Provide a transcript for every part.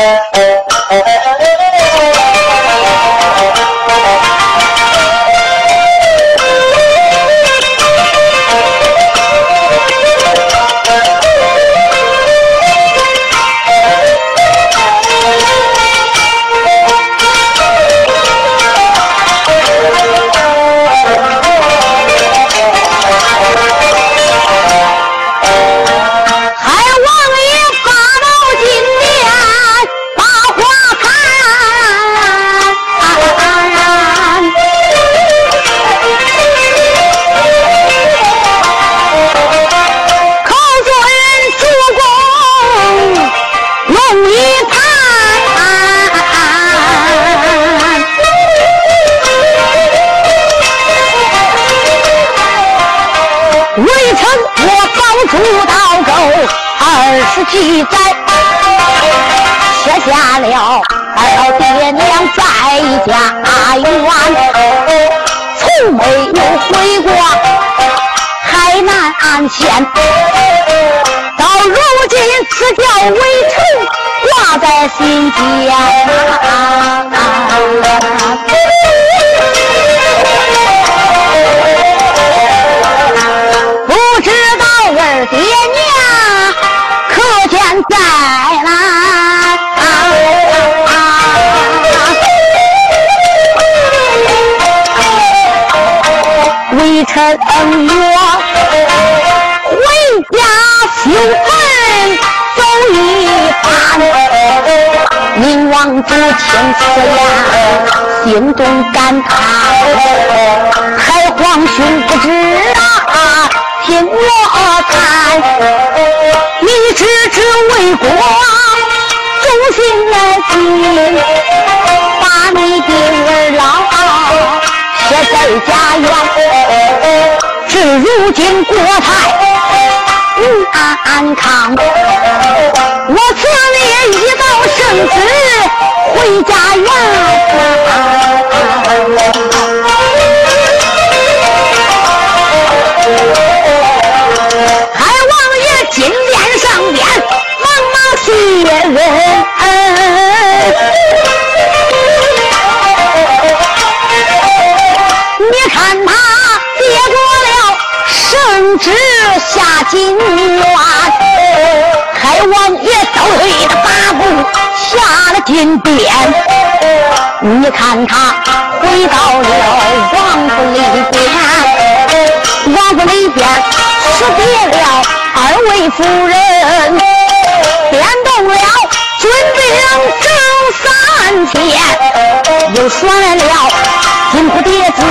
uh, uh. 家园，从没有回过海南安县。到如今，此叫微臣挂在心间。修坟走一番，宁王祖听此言，心中感叹，海皇兄不知啊，听我谈。你只知为国忠心来尽，把你的儿郎撇在家园，至如今国泰安康，我赐你一道圣旨回家园。金殿上边忙忙谢恩，你看他圣旨下金院，海王爷都退的八步下了金殿，你看他回到了王府里边，王府里边识别了。二位夫人点动了军兵整三千，又选了金铺叠子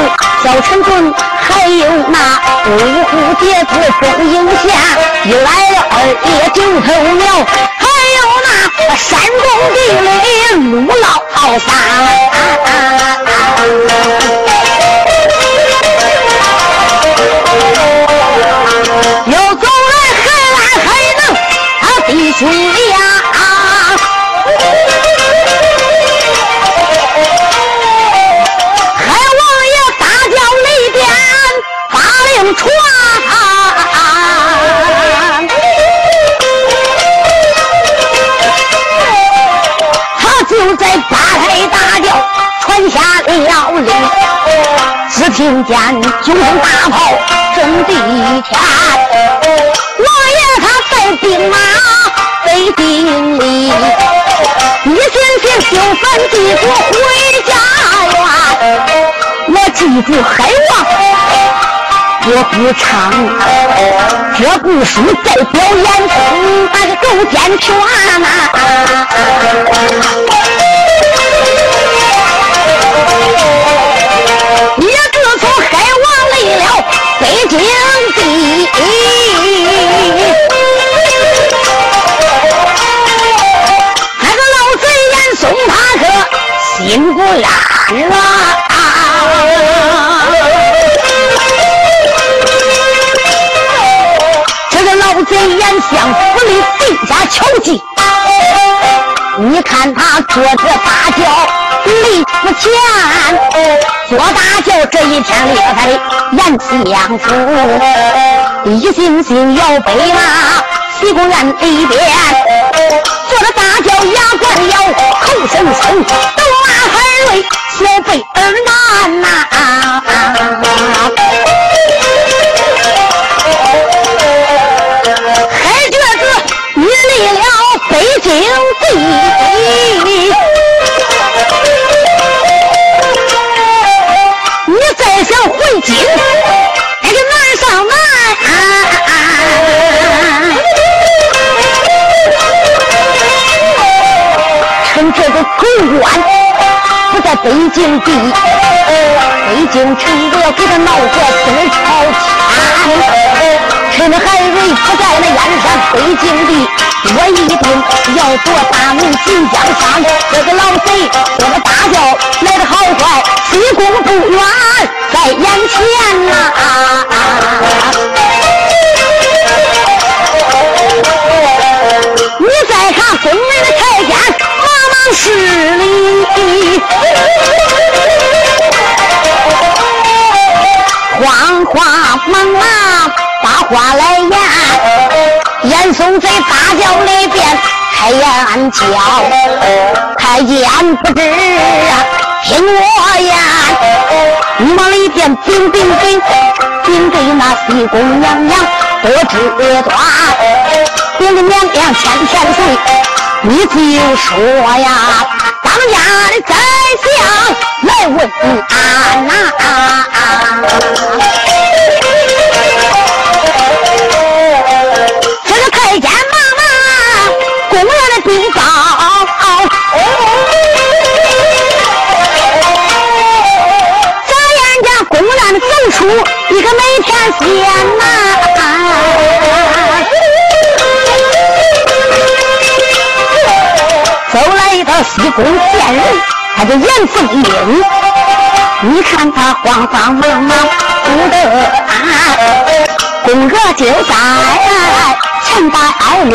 小陈盾，还有那五虎叠子钟英侠，又来了二爷九头鸟，还有那山东地里陆老三，见九声大炮震地天，王爷他带兵马。北京里，一心心修坟祭祖回家园。我记住海王，我不唱，这部书再表演出那个勾践拳呐。景地。那个老贼严嵩，他可心不安啊！这个老贼严相府里地下求禁，你看他坐着大轿。离府前，坐大轿这一天列在阎相府，一心心要背那西宫院里边，坐着大轿衙官要。村都骂海瑞小辈儿难呐。在北京地，北京城我要给他闹个东朝天。趁海瑞不在那燕山北京地，我一定要夺大名进江山。这个老贼这个大叫来的好快，西宫不远在眼前呐。你再看宫门的太监，忙忙施礼，慌慌忙忙把话来言。严嵩在大轿里边开言叫，太监不知啊听我言，你往里边禀禀禀禀给那西宫娘娘多知端。我的娘娘千千岁，你就说呀，当家的宰相来问安呐。这个太监忙忙公园的禀告，眨眼间公园的走出一个梅天仙呐。西宫见人，他就严凤英。你看他慌慌忙忙不得安，宫娥就在前带路，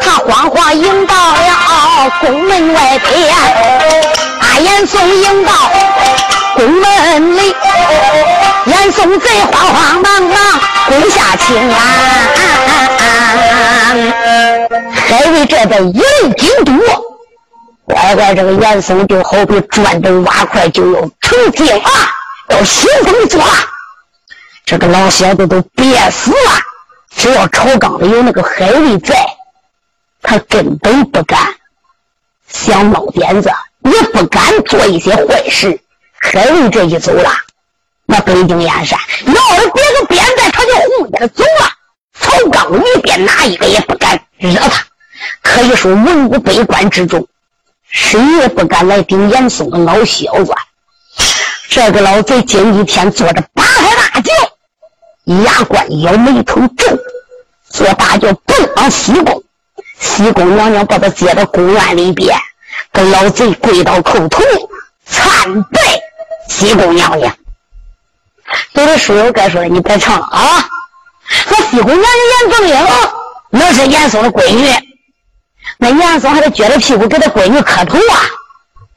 他慌慌迎到了宫门外边，把严嵩迎到宫门里，严嵩贼慌慌忙忙跪下请安，海瑞这边一路京都。乖乖，这个严嵩就好比转灯挖块，就要成精啊，要兴风作浪。这个老小子都憋死了，只要朝纲里有那个海瑞在，他根本不敢想冒点子，也不敢做一些坏事。海瑞这一走了，那北京燕山要是别个边在，他就红着走了。曹刚里边哪一个也不敢惹他，可以说文武百官之中。谁也不敢来顶严嵩的老小子。这个老贼今一天坐着八抬大轿，牙关咬眉头皱，坐大轿奔往西宫。西宫娘娘把他接到宫院里边，跟老贼跪倒叩头参拜西宫娘娘。有的书友该说的，你别唱了啊！那西宫娘娘严凤英，那是严嵩的闺女。那严嵩还得撅着屁股给他闺女磕头啊！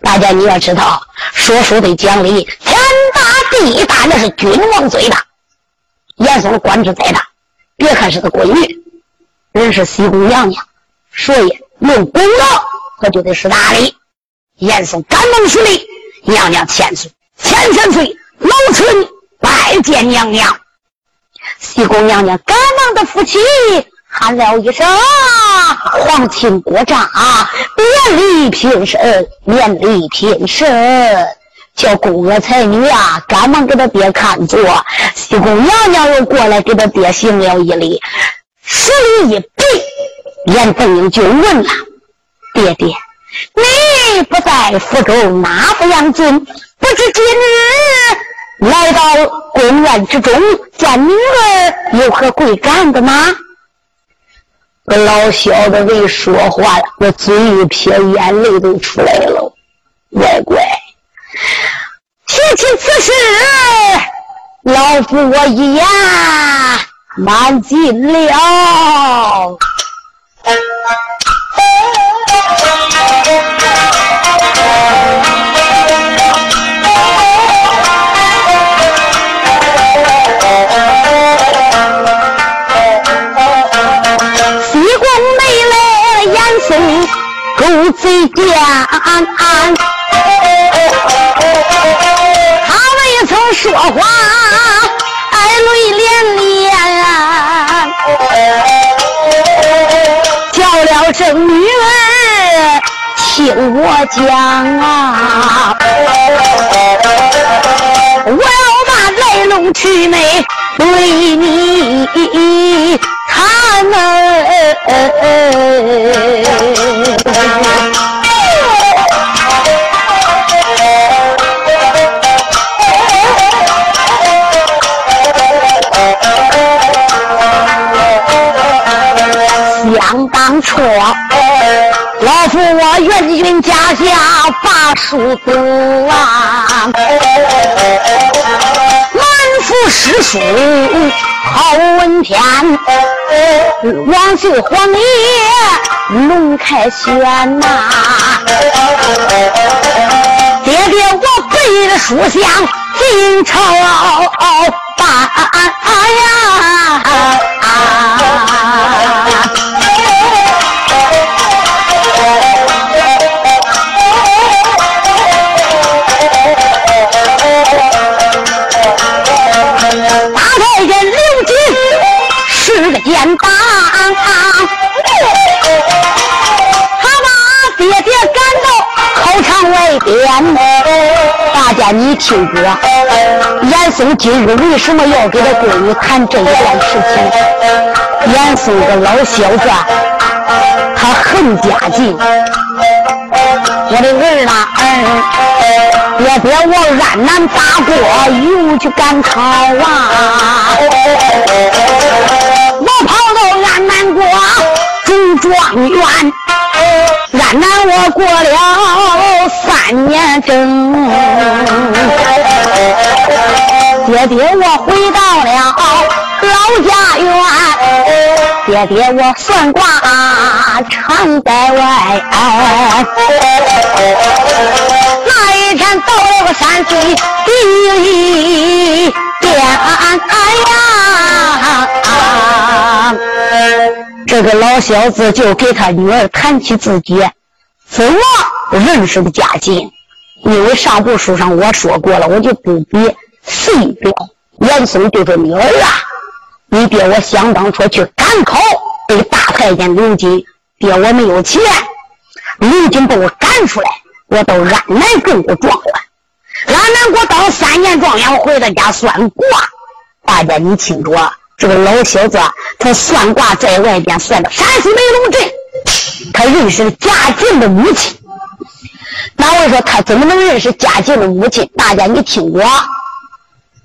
大家你要知道，说书得讲理，天大地大那是君王最大。严嵩官职再大，别看是个闺女，人是西宫娘娘，所以论功劳，他就得是大礼。严嵩赶忙施礼，娘娘千岁，千千岁，老臣拜见娘娘。西宫娘娘赶忙的扶起。喊了一声：“皇亲国丈，免礼平身，免礼平身。”叫宫娥才女啊，赶忙给他爹看座。西宫娘娘又过来给他爹行了一礼，施礼一毕，严凤英就问了：“爹爹，你不在福州哪不养尊？不知今日来到宫院之中，见女儿有何贵干的吗？”个老小子一说话了，我嘴一撇，眼泪都出来了。乖乖，提起此事，老夫我一言难尽了。嘴贱，他未曾说话，爱泪连连，叫了声女儿，听我讲啊，我要把来龙去脉对你。看呐，想当初，老夫我元军家下把书读啊，满腹诗书。好文天，万岁皇爷龙开轩呐！爹爹我背着书香进朝拜呀！他把爹爹赶到考场外边。大家你听着，严嵩今日为什么要给他闺女谈这一段事情？严嵩个老小子，他恨家境。我的儿啊，儿，爹爹我安南打过，又去赶考啊。中状元，安南我过了三年整，爹爹我回到了老家园，爹爹我算卦常在外，那一天到了个山水第一天，哎呀！这个老小子就给他女儿谈起自己怎么认识的家境，因为上部书上我说过了，我就不比细表。严嵩就说：“女儿啊，你爹我想当初去赶考被大太监刘金，爹我没有钱，刘金把我赶出来，我到安南中过状元，安南国当三年状元，回到家算卦。大家你清楚啊？”这个老小子啊，他算卦在外边算的山西梅龙镇，他认识了贾静的母亲。那我说他怎么能认识贾静的母亲？大家你听过，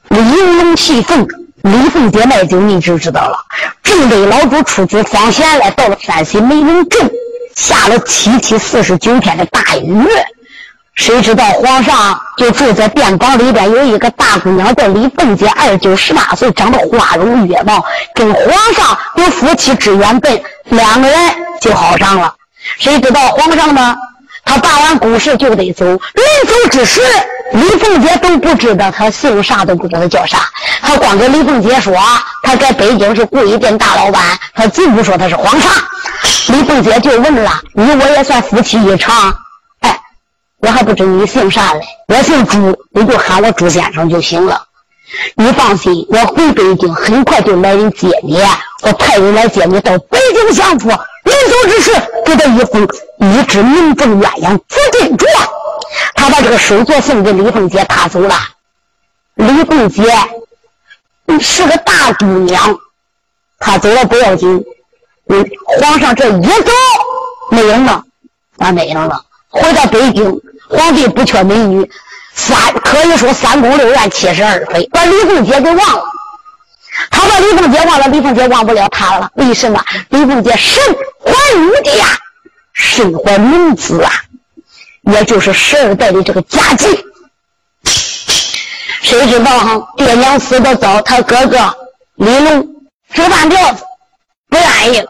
玲珑戏凤，李凤姐卖酒，你就知道了。正北老主出去访贤来，到了山西梅龙镇，下了七七四十九天的大雨。谁知道皇上就住在便房里边，有一个大姑娘叫李凤姐，二九十八岁，长得花容月貌，跟皇上有夫妻之缘分，两个人就好上了。谁知道皇上呢？他办完公事就得走，临走之时，李凤姐都不知道他姓啥，都不知道他叫啥。他光跟李凤姐说，他在北京是贵店大老板，他就不说他是皇上。李凤姐就问了：“你我也算夫妻一场？”我还不知你姓啥嘞？我姓朱，你就喊我朱先生就行了。你放心，我回北京很快就来人接你，我派人来接你到北京相府。临走之时，给他一封一纸名正鸳鸯紫金镯。他把这个手镯送给李凤姐，他走了。李凤姐是个大姑娘，她走了不要紧。嗯，皇上这一走没人了，咋没影了？回到北京。皇帝不缺美女，三可以说三宫六院七十二妃，把李凤姐给忘了。他把李凤姐忘了，李凤姐忘不了他了。为什么？李凤姐身怀玉帝呀，身怀龙子啊，也就是十二代的这个佳绩。谁知道哈？爹娘死的早，他哥哥李龙这半吊子不愿意了。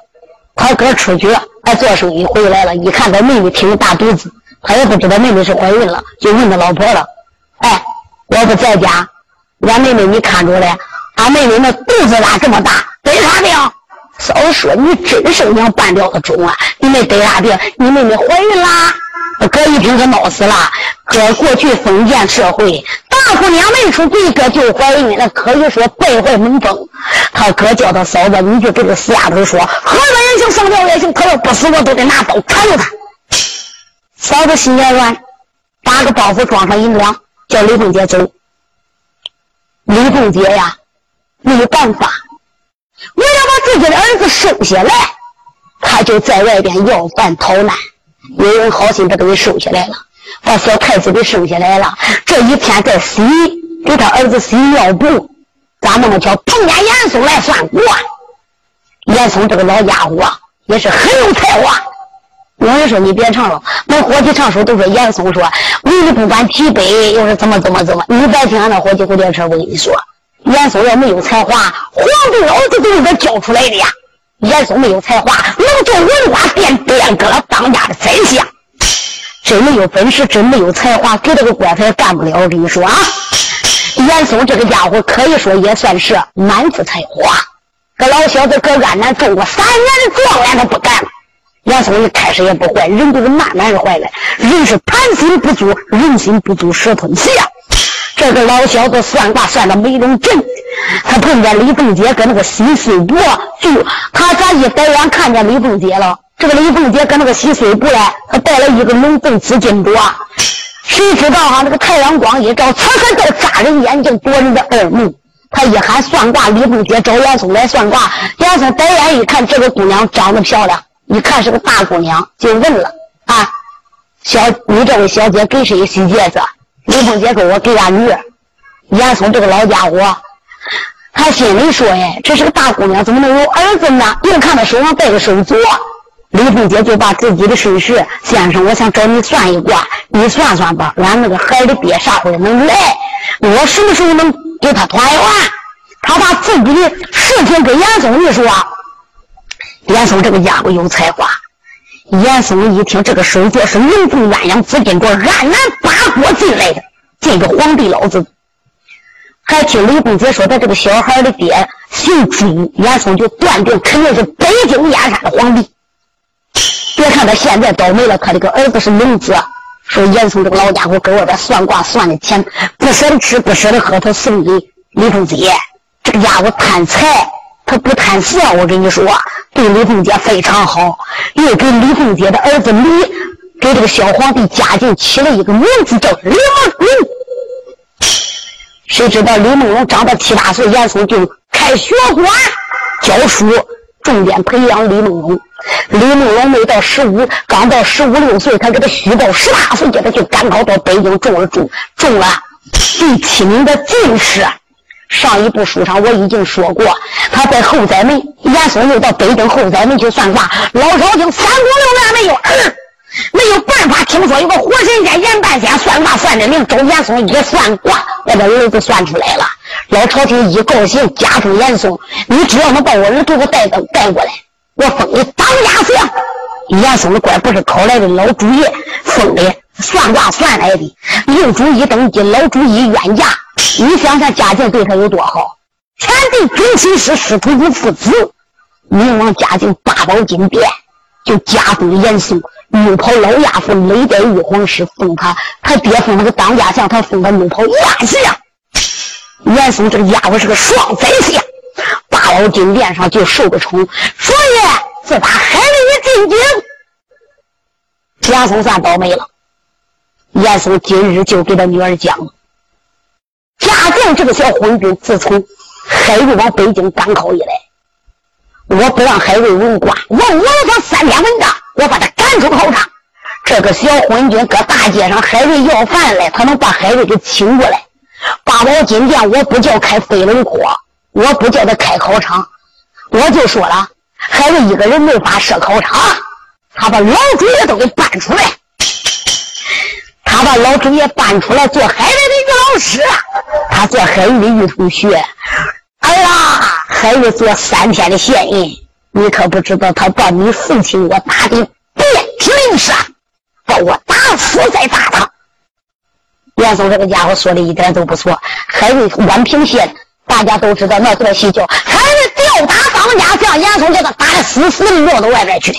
他哥出去了他做生意回来了，一看他妹妹挺大肚子。他也不知道妹妹是怀孕了，就问他老婆了：“哎，我不在家，俺妹妹你看着嘞？俺妹妹那肚子咋这么大？得啥病？嫂子说：“你真是娘半吊子钟啊！你没得啥病？你妹妹怀孕啦？”哥一听可闹死了。哥过去封建社会，大姑娘没出柜，哥就怀孕了，可以说败坏门风。他哥叫他嫂子，你就给这死丫头说：何人也行，上吊也行，他要不死，我都得拿刀砍了他。嫂子心眼软，打个包袱装上银两，叫李凤姐走。李凤姐呀，没办法。为了把自己的儿子生下来，他就在外边要饭逃难。有人好心把他给收下来了，把小太子给生下来了。这一天在洗给他儿子洗尿布，咋那么巧碰见严嵩来算卦？严嵩这个老家伙也是很有才华。有人说你别唱了，那伙计唱书都说严嵩说为你不管提杯，又是怎么怎么怎么。你别听那伙计胡点车，我跟你说。严嵩要没有才华，皇帝老子都是他教出来的呀。严嵩没有才华，能做文化，变变革了当家的宰相。真没有本事，真没有才华，给他个官他也干不了。我跟你说啊，严嵩这个家伙可以说也算是满腹才华。这老小子搁安南中过三年的状元，他不干了。严嵩一开始也不坏，人都是慢慢的坏的。人是贪心不足，人心不足蛇吞象。这个老小子算卦算的没种正，他碰见李凤姐跟那个洗碎布，就他咋一抬眼看见李凤姐了？这个李凤姐跟那个洗碎布嘞，他戴了一个龙凤紫金镯，谁知道哈？那个太阳光一照，刺刺的扎人眼睛，夺人的耳目。他一喊算卦，李凤姐找严嵩来算卦。严嵩抬眼一看，这个姑娘长得漂亮，一看是个大姑娘，就问了啊：“小，你这位小姐给谁洗戒指？”李凤姐说：“我给俺女儿。”严嵩这个老家伙，他心里说：“哎，这是个大姑娘，怎么能有儿子呢？”又看他手上戴个手镯，李凤姐就把自己的身世：“先生，我想找你算一卦，你算算吧。俺那个孩的爹啥时候能来？我什么时候能给他团圆？”他把自己的事情跟严嵩一说，严嵩这个家伙有才华。严嵩一听，这个手镯是龙凤鸳鸯紫金镯，安南八国进来的，这个皇帝老子。还听李凤姐说，他这个小孩的爹姓朱，严嵩就断定肯定是北京燕山的皇帝。别看他现在倒霉了，他这个儿子是龙子。说严嵩这个老家伙搁外边算卦算的钱，不舍得吃，不舍得喝，他送给李凤姐。这个家伙贪财。他不贪色，我跟你说，对李凤姐非常好，又给李凤姐的儿子李，给这个小皇帝嘉靖起了一个名字叫李梦龙。谁知道李梦龙长到七八岁，严嵩就开学馆教书，重点培养李梦龙。李梦龙没到十五，刚到十五六岁，他给他虚报十八岁，叫他就赶考到北京中了中中了第七名的进士。上一部书上我已经说过，他在后宰门，严嵩又到北京后宰门去算卦。老朝廷三宫六院没有儿，没有办法。听说有个活神仙严半仙算卦算的灵，周严嵩一算卦，我的儿子算出来了。老朝廷一高兴，加封严嵩，你只要能把我儿给我带到带过来，我封你当家相。严嵩的官不是考来的老主意封的，算卦算来的。六主一登基，老主意冤家。你想想，嘉靖对他有多好？前帝准亲师，师徒如父子。明王嘉靖八宝金殿，就加封严嵩，怒跑老亚夫，累代玉皇师，封他。他爹封那个当家相，他封他绿袍亚相。严嵩这个家伙是个双宰相，八宝金殿上就受个宠。所以自打海瑞一进京，严嵩算倒霉了。严嵩今日就给他女儿讲。嘉靖这个小昏君，自从海瑞往北京赶考以来，我不让海瑞文官，我我了他三篇文章，我把他赶出考场。这个小昏君搁大街上，海瑞要饭来，他能把海瑞给请过来。八宝金殿，我不叫开飞龙坡，我不叫他开考场，我就说了，海瑞一个人没法设考场，他把老主爷都给搬出来。他把老主爷搬出来做海瑞的一个老师，他做海瑞的女同学。哎呀，海瑞做三天的县人，你可不知道他把你父亲我打的遍体鳞伤，把我打死再打他。严嵩这个家伙说的一点都不错。海瑞宛平县大家都知道那段戏叫海瑞吊打。当家将严嵩叫他打的死死的落到外边去。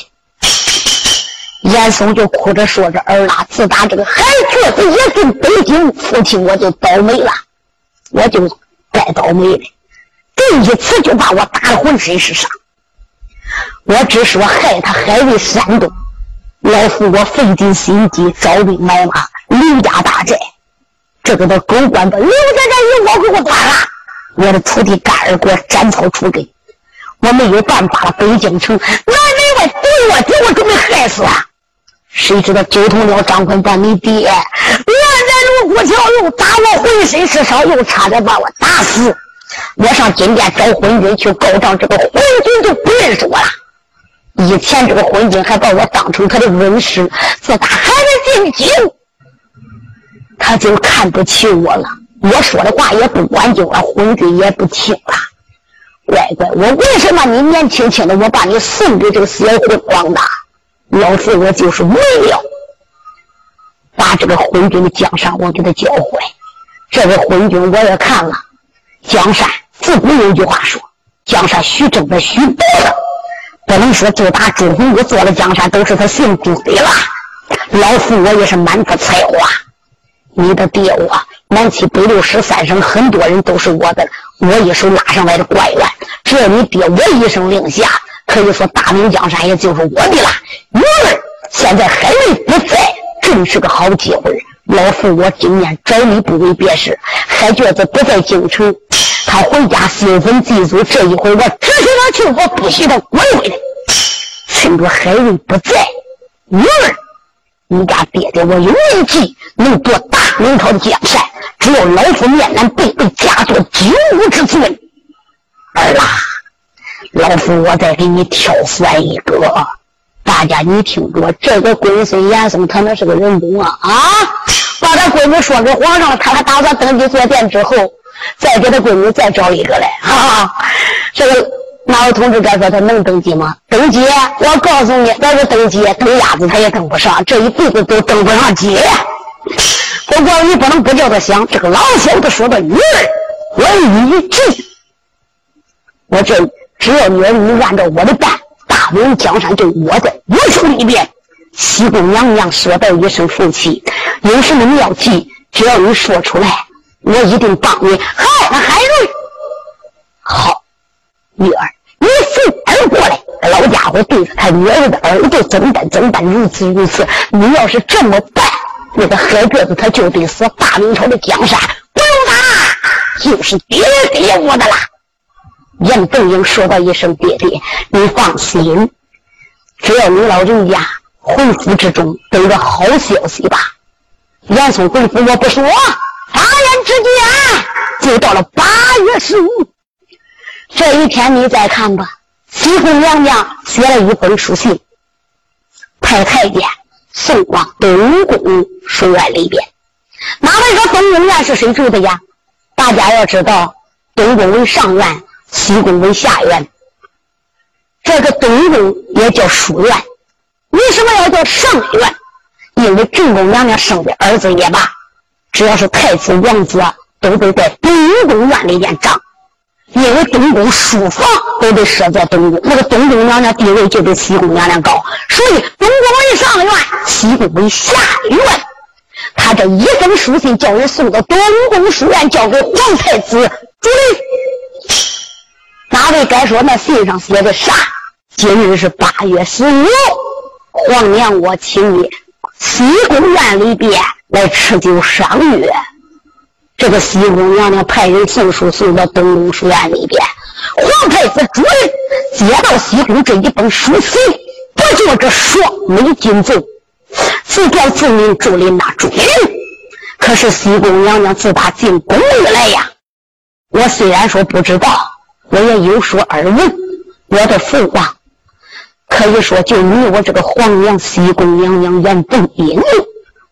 严嵩就哭着说：“着儿啦，自打这个海瘸子也进北京，父亲我就倒霉了，我就该倒霉了。第一次就把我打的浑身是伤。我只说害他海为山东，老夫我费尽心机招兵买马，刘家大寨，这个的狗官把刘家这一窝给我端了。我的徒弟干儿给我斩草除根，我没有办法了。北京城南门外毒卧底，我准备害死他。”谁知道九头鸟张坤把你爹，原在卢沟桥又打我浑身是伤，又差点把我打死。我上金殿找昏君去告状，这个昏君就不认识我了。以前这个昏君还把我当成他的恩师，自打还没进京，他就看不起我了。我说的话也不管用了，昏君也不听了。乖乖，我为什么你年轻轻的，我把你送给这个小混光的？老子我就是为了把这个昏君的江山我给他教坏。这个昏君我也看了，江山自古有句话说：“江山须争的须夺的。”不能说就打朱洪武做了江山都是他姓朱的了。老夫我也是满腹才华。你的爹我南七北六十三省很多人都是我的，我一手拉上来的官员。只要你爹我一声令下。可以说，大明江山也就是我的了。女儿现在海瑞不在，正是个好机会。老夫我今年找你不为别事，海瘸子不在京城，他回家兴奋祭祖。这一回我只许他去，我不许他滚回来。趁着海瑞不在，女儿，你家爹爹我有一计，能夺大明朝的江山。只要老夫面南背背，假作九五之尊，儿啦。老夫，我再给你挑选一个，大家你听着，这个龟孙严嵩他那是个人中啊啊！把他闺女说给皇上了，他还打算登基坐殿之后，再给他闺女再找一个来啊！这个哪位同志该说他能登基吗？登基，我告诉你，要是登基，登鸭子他也登不上，这一辈子都登不上基。不过你不能不叫他想，这个老小子说的女儿，我一句，我这。只要你你按照我的办，大明江山就我的。我手里边，西宫娘娘说道一声福气，有什么妙计，只要你说出来，我一定帮你。好，那海瑞，好，女儿，你扶儿过来。老家伙对着他女儿的耳朵怎办怎办，如此如此。你要是这么办，那个海赭子他就得死。大明朝的江山不用打，就是爹爹我的了。杨凤英说道一声：“爹爹，你放心，只要你老人家回府之中等着好消息吧。”严嵩回府我不说，眨眼之间就到了八月十五。这一天你再看吧，西宫娘娘写了一封书信，派太监送往东宫书院里边。哪位说东宫院是谁住的呀？大家要知道，东宫为上院。西宫为下院，这个东宫也叫书院。为什么要叫上院？因为正宫娘娘生的儿子也罢，只要是太子王子，都得在东宫院里边长。因为东宫书房都得设在东宫，那个东宫娘娘地位就比西宫娘娘高，所以东宫为上院，西宫为下院。他这一封书信叫人送到东宫书院，交给皇太子朱棣。哪位该说那信上写的啥？今日是八月十五，皇娘我请你西宫院里边来吃酒赏月。这个西宫娘娘派人送书送到东宫书院里边，皇太子主人接到西宫这一封书信，不觉这双眉紧皱，自叫自命祝临那祝临。可是西宫娘娘自打进宫以来呀，我虽然说不知道。我也有所耳闻，我的父王可以说就你我这个皇娘西宫娘娘严凤英，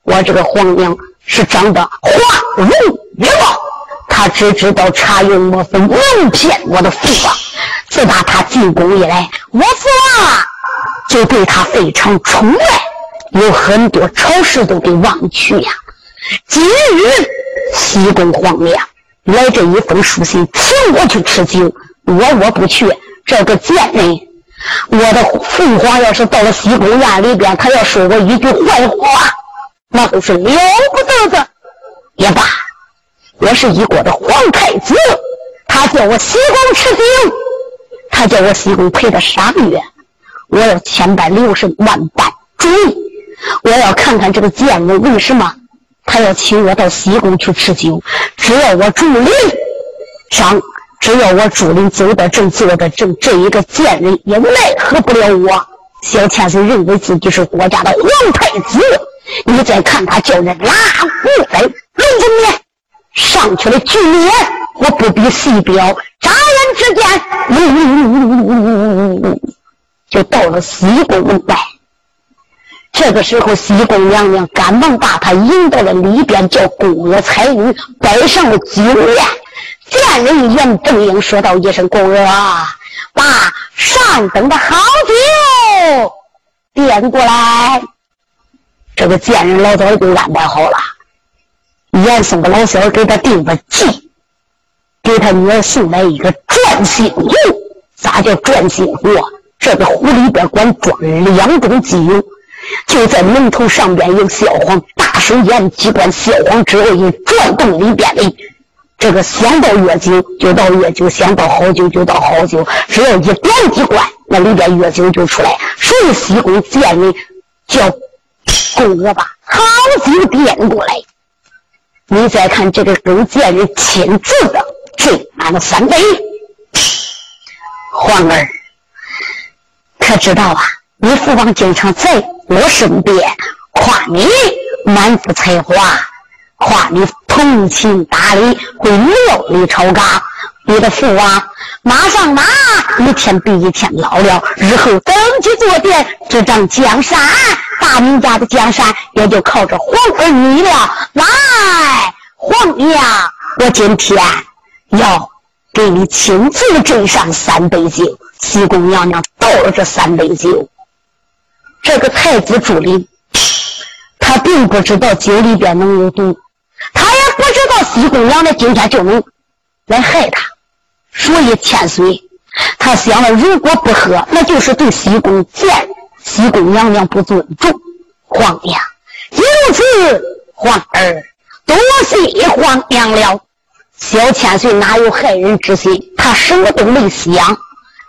我这个皇娘是长得花容月貌，她只知道茶用墨粉蒙骗我的父王。自打她进宫以来，我父王就对她非常宠爱，有很多丑事都给忘去呀。今日西宫皇娘来这一封书信，请我去吃酒。我我不去，这个贱人，我的父皇要是到了西宫院里边，他要说我一句坏话，那都是了不得的。也罢，我是一国的皇太子，他叫我西宫吃酒，他叫我西宫陪他赏月，我要千般留神，万般注意，我要看看这个贱人为什么他要请我到西宫去吃酒，只要我助力上。只要我朱林走得正，坐得正，这一个贱人也奈何不了我。小千岁认为自己是国家的皇太子，你再看他叫人拉过来，龙子面上去了，局面我不比细表，眨眼之间，呜呜呜呜呜呜呜呜，就到了西宫门外。这个时候，西宫娘娘赶忙把他引到了里边，叫宫娥彩女摆上了酒宴。见人严正英说道一声：“公娥，把上等的好酒点过来。”这个贱人老早就安排好了。严嵩的老小给他定个计，给他女儿送来一个转心壶。咋叫转心壶？这个壶里边管装两种机油，就在门头上边有小黄，大手沿机关，小黄之后一转动里边的。这个想到月酒就到月酒，想到好酒就到好酒，只要一点一关，那里边月酒就出来。所以西宫见人叫宫娥把好酒点过来。你再看这个勾贱人亲自的斟满了三杯。皇儿，可知道啊？你父王经常在我身边夸你满腹才华。夸你通情达理，会料理朝纲。你的父王马上马一天比一天老了，日后登基坐殿，执掌江山，大明家的江山也就靠着皇儿你了。来，皇娘，我今天要给你亲自斟上三杯酒。西宫娘娘倒了这三杯酒，这个太子朱林，他并不知道酒里边能有毒。他也不知道西宫娘娘今天就能来害他，所以千岁他想了，如果不喝，那就是对西宫见西宫娘娘不尊重。皇娘，如此，皇儿多谢皇娘了。小千岁哪有害人之心？他什么都没想，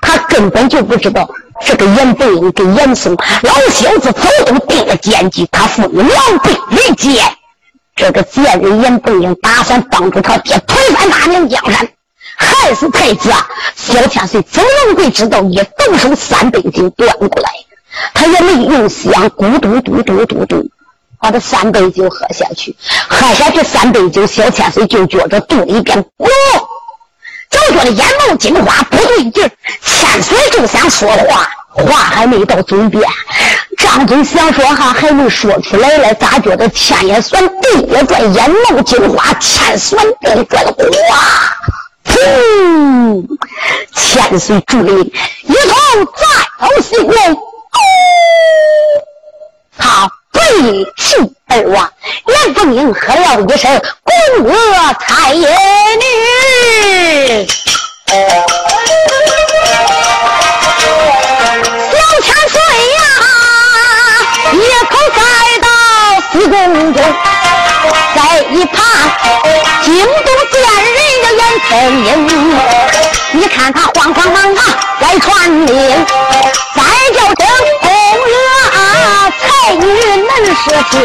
他根本就不知道这个严凤英跟严嵩老小子早都定了奸计，他父女狼狈为奸。这个贱人严凤英打算帮助他爹推翻大明江山，害死太子。小千岁怎能会知道？一动手，三杯酒端过来，他也没用香，咕嘟嘟嘟嘟嘟，把这三杯酒喝下去。喝下去三杯酒，小千岁就觉着肚里边咕，就觉得眼冒金花，不对劲千岁就想说话。话还没到嘴边，张嘴想说哈，还没说出来嘞，咋觉得天也酸，地也转，眼冒金花，天酸地转，哗！噗！千岁助力一同再头西宫，他背气而亡。严凤英喝了一声：“宫娥太爷。”宫中，在一旁惊动见人的眼前英，你看他慌慌忙忙来传令，再叫声宫娥才女能是天。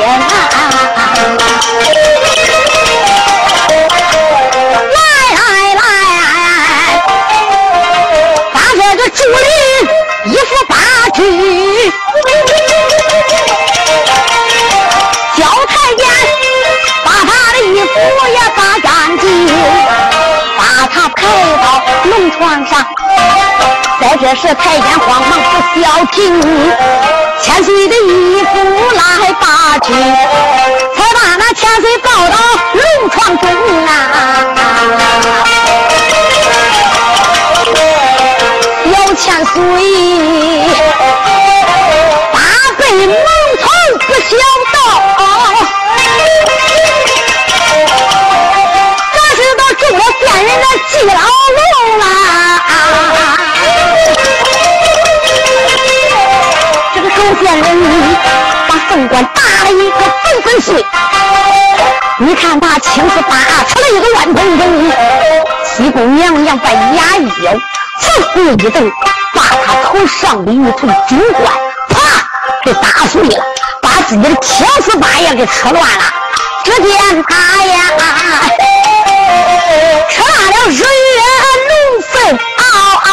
来来来，把这个竹林一副八句。我也把干净，把他抬到龙床上。在这时，太监慌忙不消停，千岁的衣服来把去，才把那千岁抱到龙床中啊。小千岁，八辈蒙头不晓道。这了贱人的脊老骨啊！这个狗县人把凤冠打了一个粉粉碎，你看他青丝打出了一个乱蓬蓬。西宫娘娘把牙一咬，呲股一蹬，把他头上的一头金冠啪给打碎了，把自己的青丝把也给扯乱了。只见他呀！扯了日月龙凤嗷嗷，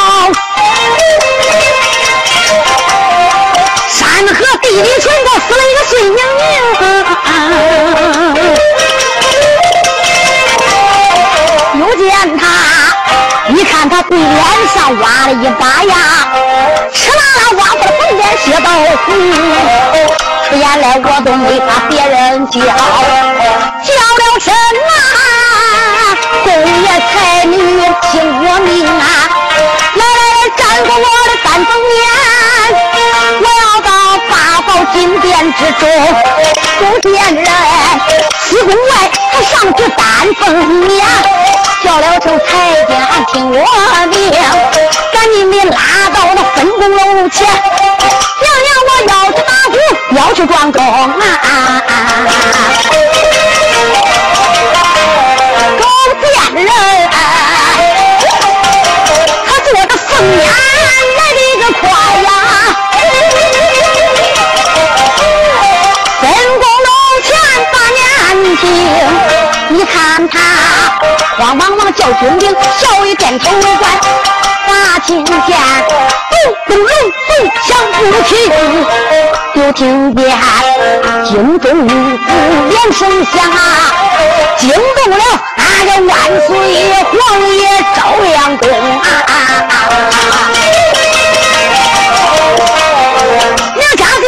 山河地里全都死了一个碎娘娘。又见他，一看他对脸上挖了一把牙，吃啦啦挖出了粉脸血道红。出言来我都没把别人叫，叫了声啊，公爷才女听我命啊！来来来，站过我的三凤面，我要到八宝金殿之中，不见人，西宫外他上去丹凤面，叫了声太监听我命，赶紧的拉到那分宫楼前，娘娘我要去打鼓。要去转宫啊！狗见人，他做的凤眼来的个快呀！分宫老钱把年轻，你看他慌忙忙叫军兵，小一点头官，把金剑咚咚隆咚响不停。就听见京中五连声响，惊动了那个万岁皇爷朝阳公啊！娘家的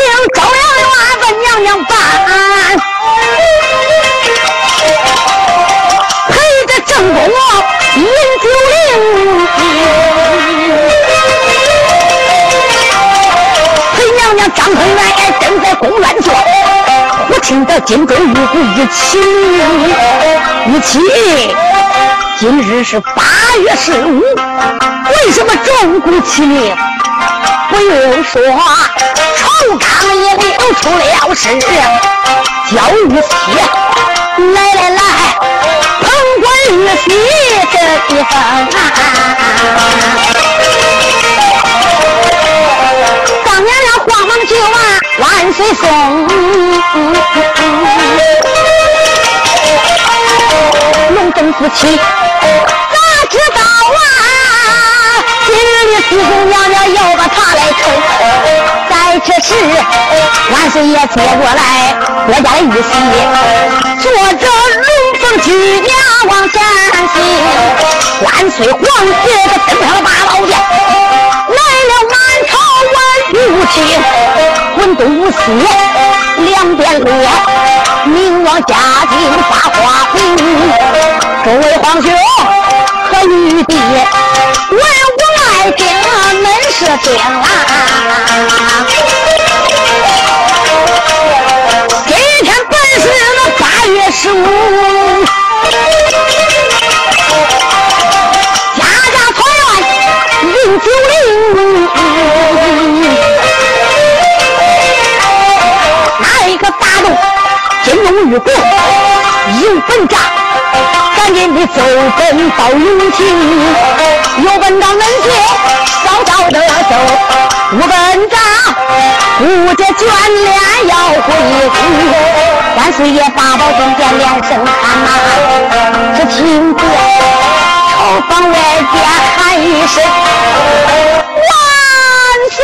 听得金钟玉鼓一起一起。今日是八月十五，为什么钟鼓齐鸣？不用说，朝纲也领出了事，叫玉玺来来来，捧官玉玺这一封啊。万岁送，龙凤夫妻咋知道啊？今日的四宫娘娘要把他来抽，在这时，万岁爷接过来我家的玉玺，坐着龙凤举娘往前行。万岁皇爷他登上了八宝殿，文武卿。东西两边落，明王嘉靖发花名。诸位皇兄和玉帝，文武爱卿们是听啊！今天本是那八月十五，家家团圆饮酒令。金龙玉鼓迎本帐，赶紧的走奔到永清，有本到门前早早的走。无本帐顾着眷恋要回宫，万岁爷八宝金殿连声喊呐，只听见朝房外边喊一声万岁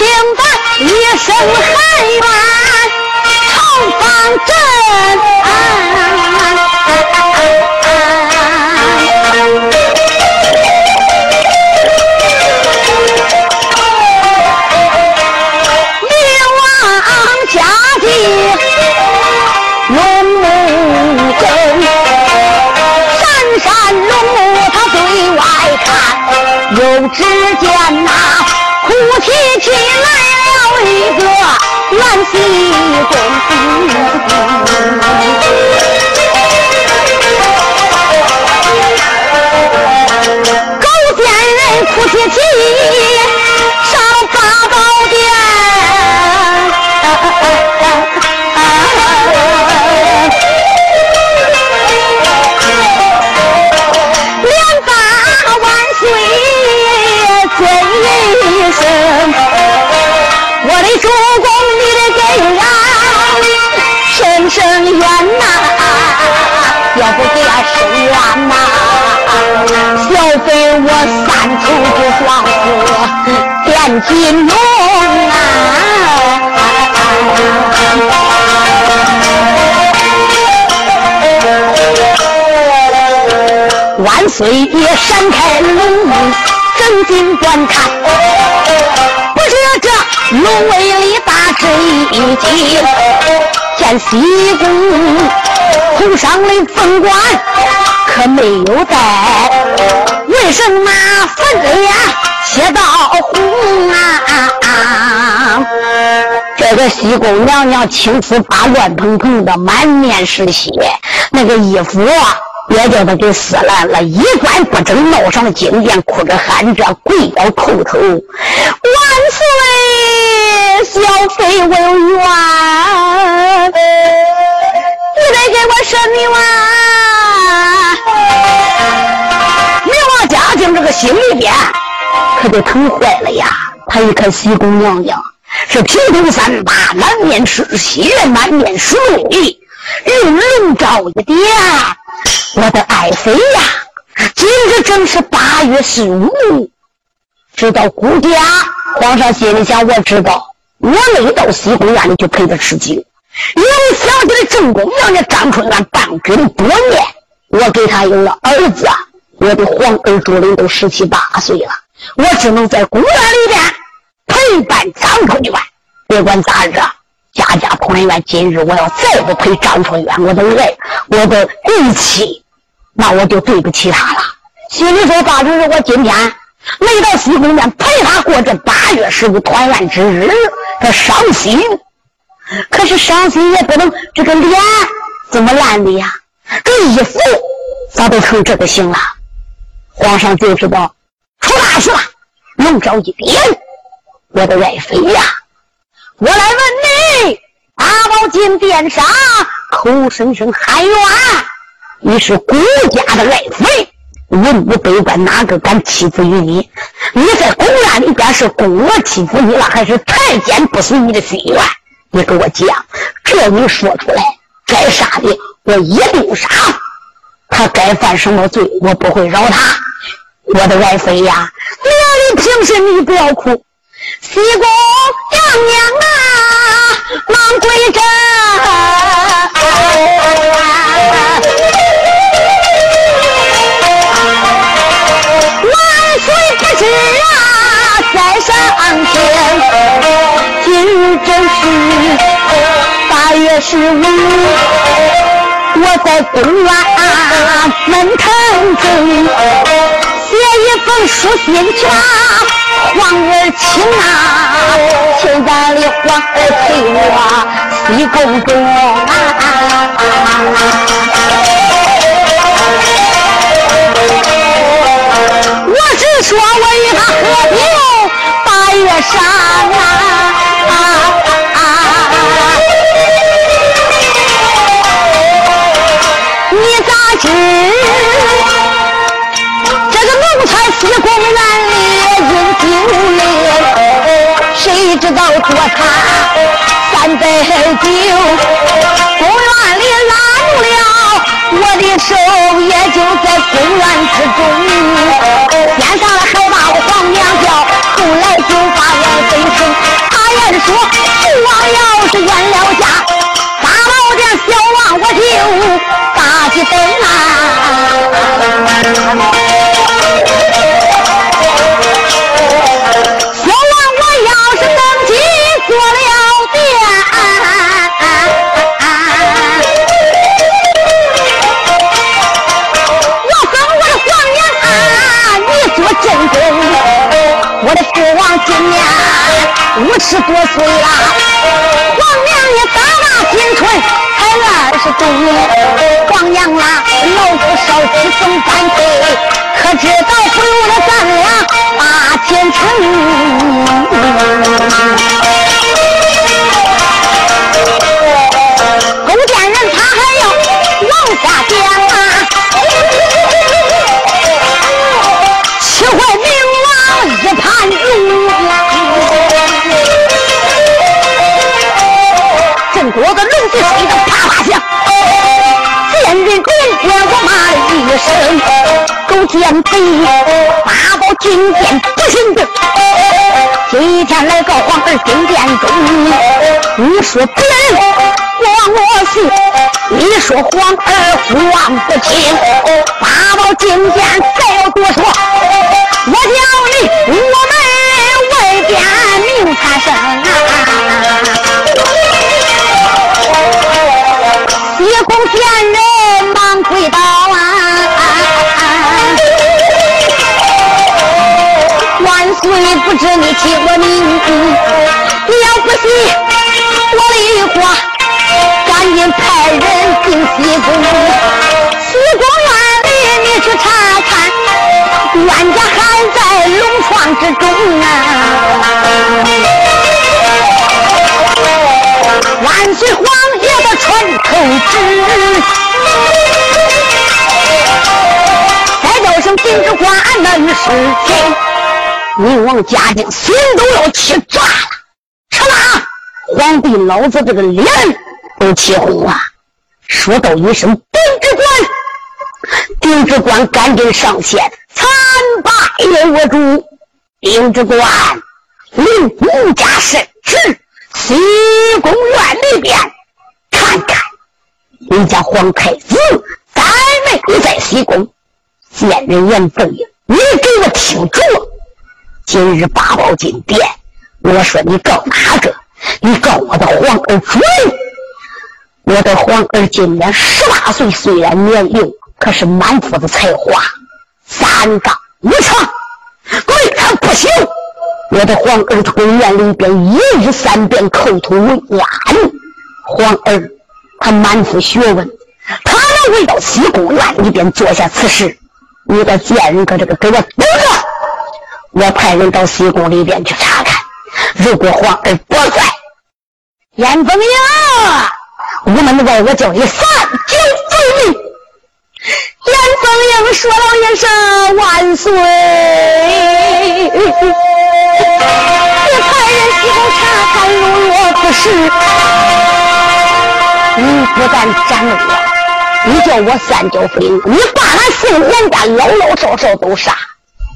听得一声喊冤，朝方阵。只见那震。明王家境龙目睁，闪闪龙目他对外看，又只见那。哭啼啼来了一个南西宫，狗见人哭啼金龙啊，万岁爷闪开龙，睁睛观看，不知这龙威力大一惊，见西宫头上的凤冠可没有戴，为什么粉子呀？血道红啊！啊啊这个西宫娘娘青丝发乱蓬蓬的，满面是血，那个衣服也叫他给撕烂了，衣冠不整，闹上金殿，哭着喊着，跪倒叩头：“万岁，小妃有冤，你得给我伸冤！”明王嘉靖这个心里边。可就疼坏了呀！他一看西宫娘娘是披头散发，满面是血，满面是泪，用龙罩一点，我的爱妃呀！今日正是八月十五，知道顾家皇上心里想，我知道，我没到西宫院里去陪他吃酒。又想起来正宫娘娘张春兰伴君多年，我给他有了儿子，我的皇儿朱林都十七八岁了。我只能在宫院里边陪伴张春元，别管咋着，家家团圆。今日我要再不陪张春元，我的爱，我的义气，那我就对不起他了。心里说：大侄子，我今天没到西宫院陪他过这八月十五团圆之日，他伤心。可是伤心也不能这个脸怎么烂的呀，这衣服咋都成这个形了？皇上就知道。出大事了！龙爪一点，我的爱妃呀，我来问你，八宝金殿上口声声喊冤，你是顾家的爱妃，文武百官哪个敢欺负于你？你在宫院里边是宫娥欺负你了，还是太监不遂你的心愿？你给我讲，这你说出来，该杀的我一定杀，他该犯什么罪，我不会饶他。我的爱妃呀，娘你平身，你不要哭。西宫娘娘啊，忙跪着。万岁是啊，在上天。今日正是八月十五，我在宫院门堂中。写一封书信去，皇儿亲啊，请咱的皇儿陪我西宫中。我只说我与他喝酒八月赏啊啊啊你咋知这个奴才西宫院烈饮酒嘞谁知道多他三杯酒？手，也就在公园之中。先上来还把我皇娘叫，后来就把我分成。他言说父王要是冤了家，大老殿小王我就打起灯父王今年五十多岁了、啊，皇娘也大把金春才二十多，皇娘啊，老夫少妻总干杯，可知道不如了咱俩把前程。勾践人他还要往下讲啊。我的龙子吹得啪啪响，见人公爷我骂一声，狗见贼，八宝金殿不行的。今天来到皇儿金殿中，你说别人我我信，你说皇儿父王不亲，八宝金殿再要多说，我叫你我们外边明察生啊！见人忙跪倒啊！万岁不知你起我名，你要不信我的话，赶紧派人进西宫。西宫院里你去查看，冤家还在龙床之中啊！万岁皇爷的传口旨，再叫声金枝官能是天，宁王嘉靖心都要气炸了。吃啦！皇帝老子这个脸都气红了，说道一声：“丁知官，丁知官，赶紧上前参拜我主。”丁知官，令孤家圣旨。西宫院里边看看，你家皇太子在没在西宫？见人言奉应，你给我听着。今日八宝金殿，我说你告哪个？你告我的皇儿主。我的皇儿今年十八岁，虽然年龄，可是满腹的才华，三纲五常，为他不行。我的皇儿在宫院里边一日三遍口吐文言，皇儿他满腹学问，他能回到西宫院里边做下此事？你个贱人，搁这个给我等着！我派人到西宫里边去查看。如果皇儿不在，严凤英，我们外我叫你三九罪名。严凤英说了一声万岁。你派人西宫查看，如若不是，你不但斩了我，你叫我三舅夫人，你把俺姓严家老老少少都杀，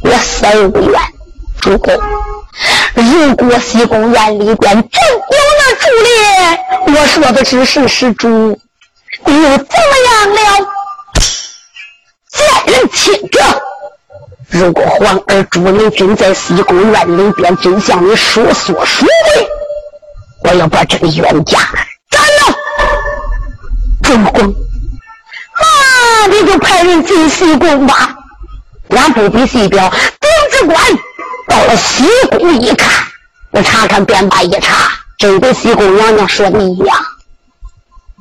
我死而无怨。主公，如果西宫院里边真有那朱烈，我说的只是实主，你又怎么样了？贱人亲者。如果皇儿朱灵真在西宫院里边，真像你说所说的，我要把这个冤家斩了。主公，那你就派人进西宫吧。俺不比西表，丁知官到了西宫一看，我查看便罢一查，真跟西宫娘娘说的一样。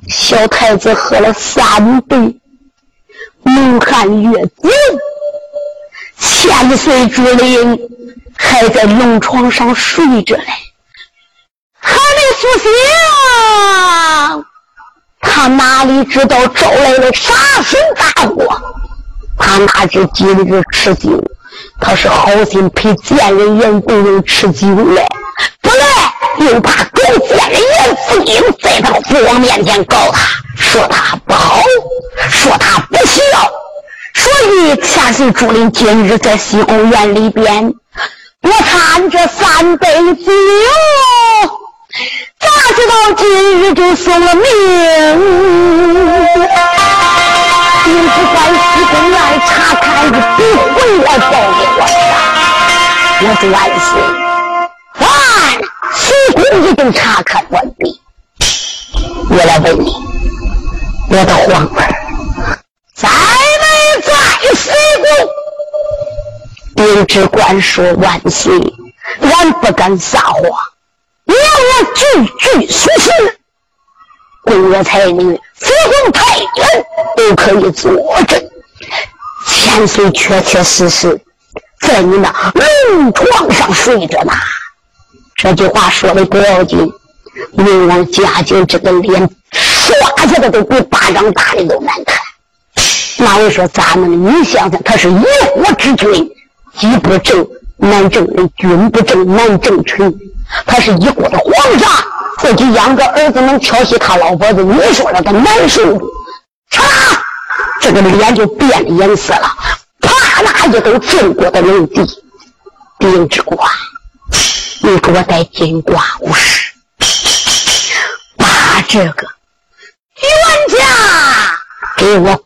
小太子喝了三杯蒙汗月子。千岁竹林还在龙床上睡着嘞，还没苏醒。他哪里知道招来了杀身大祸？他哪知今日吃酒，他是好心陪贱人严凤英吃酒来，不来又怕狗贱人严凤英在他父王面前告他，说他不好，说他不需要。所以，千岁朱令今日在西宫院里边，我看这三杯酒，咋知道今日就送了命？你不管西宫院查看，你不回来报给我啥？我是万岁，万西宫已经查看完毕。我来问你，我的皇儿。西宫，丁知官说：“万岁，俺不敢撒谎，你要我句句属实，宫娥才女、福宫太监都可以作证。千岁确确实实在你那龙床上睡着呢。这句话说的不要紧，明王嘉靖这个脸刷下的都比巴掌大的都难看。那我说咱们你想想，他是一国之君，机不正难正人，君不正难正臣。他是一国的皇上，自己养个儿子能调戏他老婆子，你说让他难受不？嚓，这个脸就变了颜色了。啪，啦一都晋国的龙帝，丁之国，你给我带金瓜武士，把这个冤家给我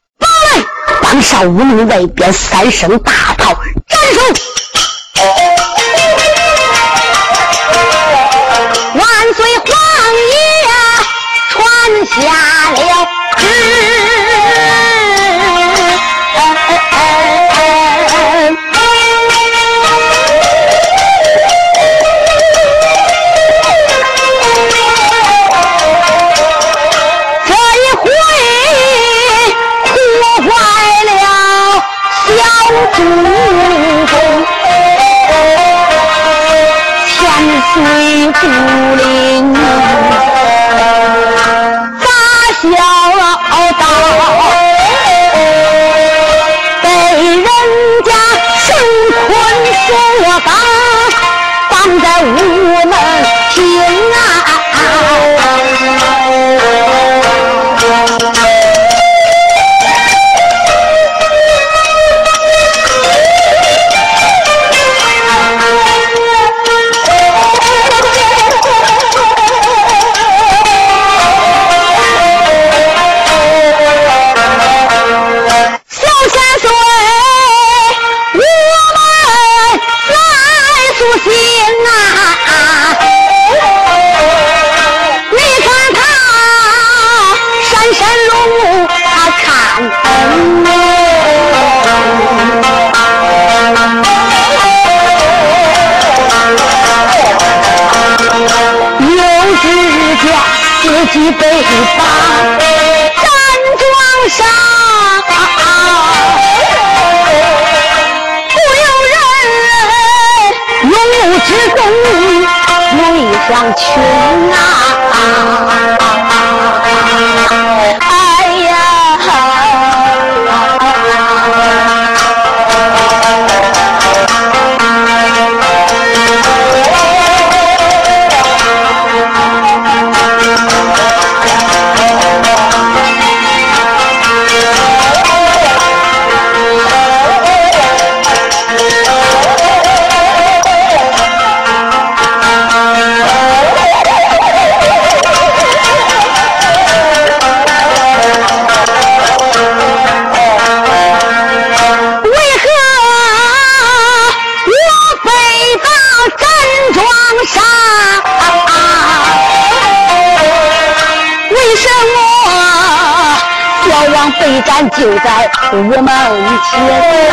绑来，绑上屋门外边三声大炮，勇力就在屋门前。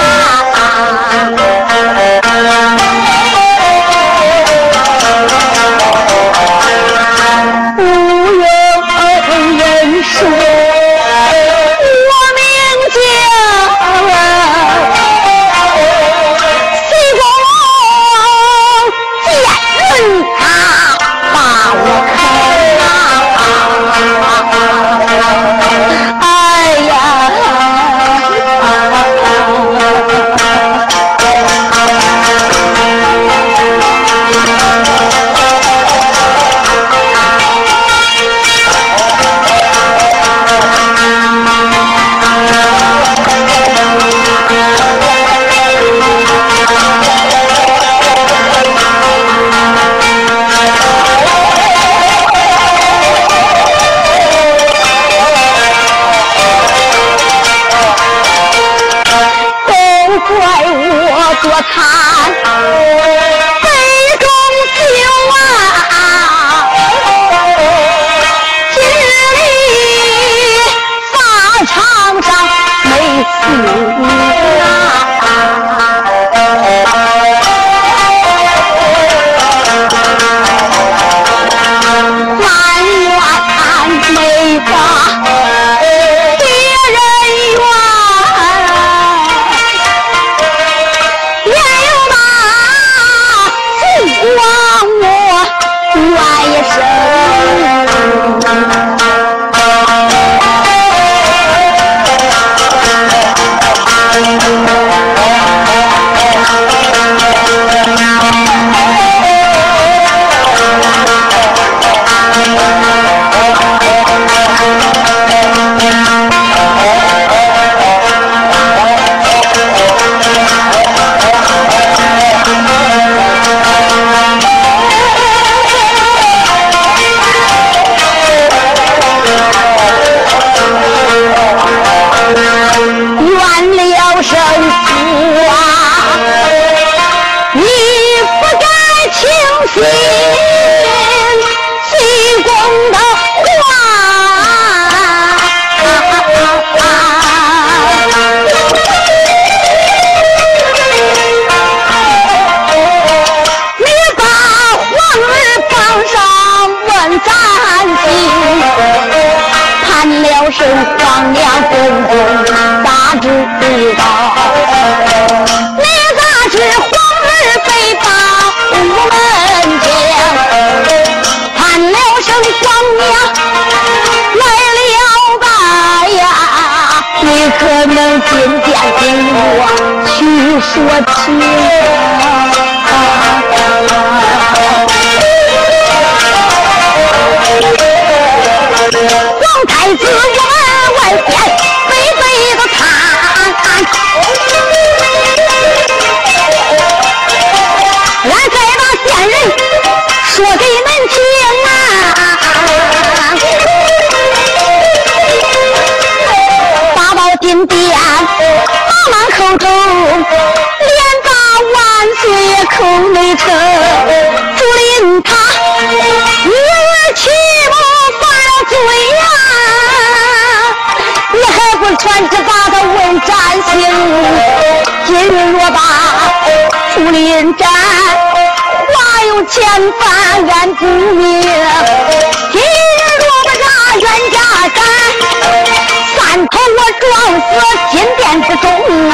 的话，你把皇儿绑上问咱心，判了神皇娘公公咋知道？你咋知我去说情。皇太子我外边背背的看，俺再把县人说给恁听口内称，竹林他女儿欺负犯了罪呀、你还不传旨把他问斩刑？今日若把竹林斩，话有千番俺不明。今日若不杀冤家斩，三头我撞死金殿之中啊！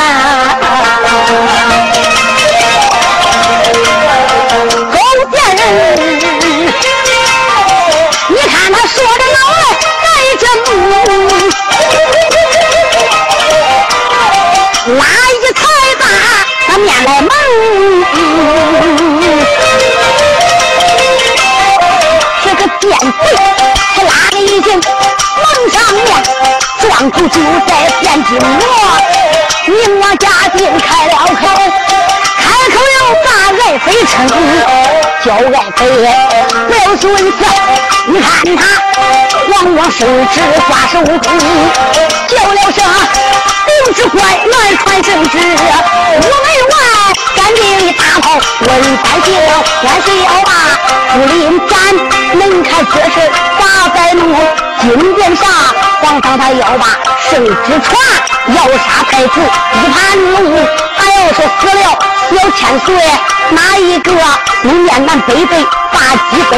庄主就在汴京我，明王家丁开了口，开口要把爱妃称，叫爱妃不要孙子，你看他往往手指挂手中，叫了声领旨官来传圣旨，五门外赶紧一大炮问三姓，万岁要把竹林斩，恁看这事咋在弄？金殿上皇上他要把圣旨传，要杀太子一盘龙，他要是死了小千岁，哪一个你面南北北把鸡崩？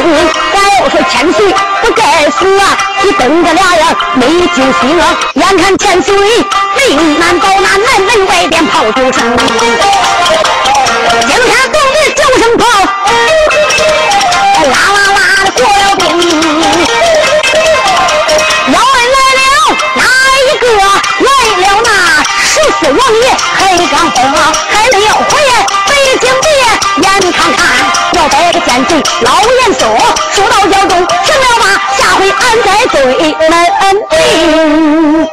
还要是千岁不该死啊！你瞪着俩眼没惊心啊！眼看千岁命难保，那南门外边炮九声，惊天动地九声炮，啦啦啦的过了兵。王爷黑刚峰，还没有回北京的，眼看看要逮个奸贼老严嵩，说到腰中停了吧，下回俺再对门定。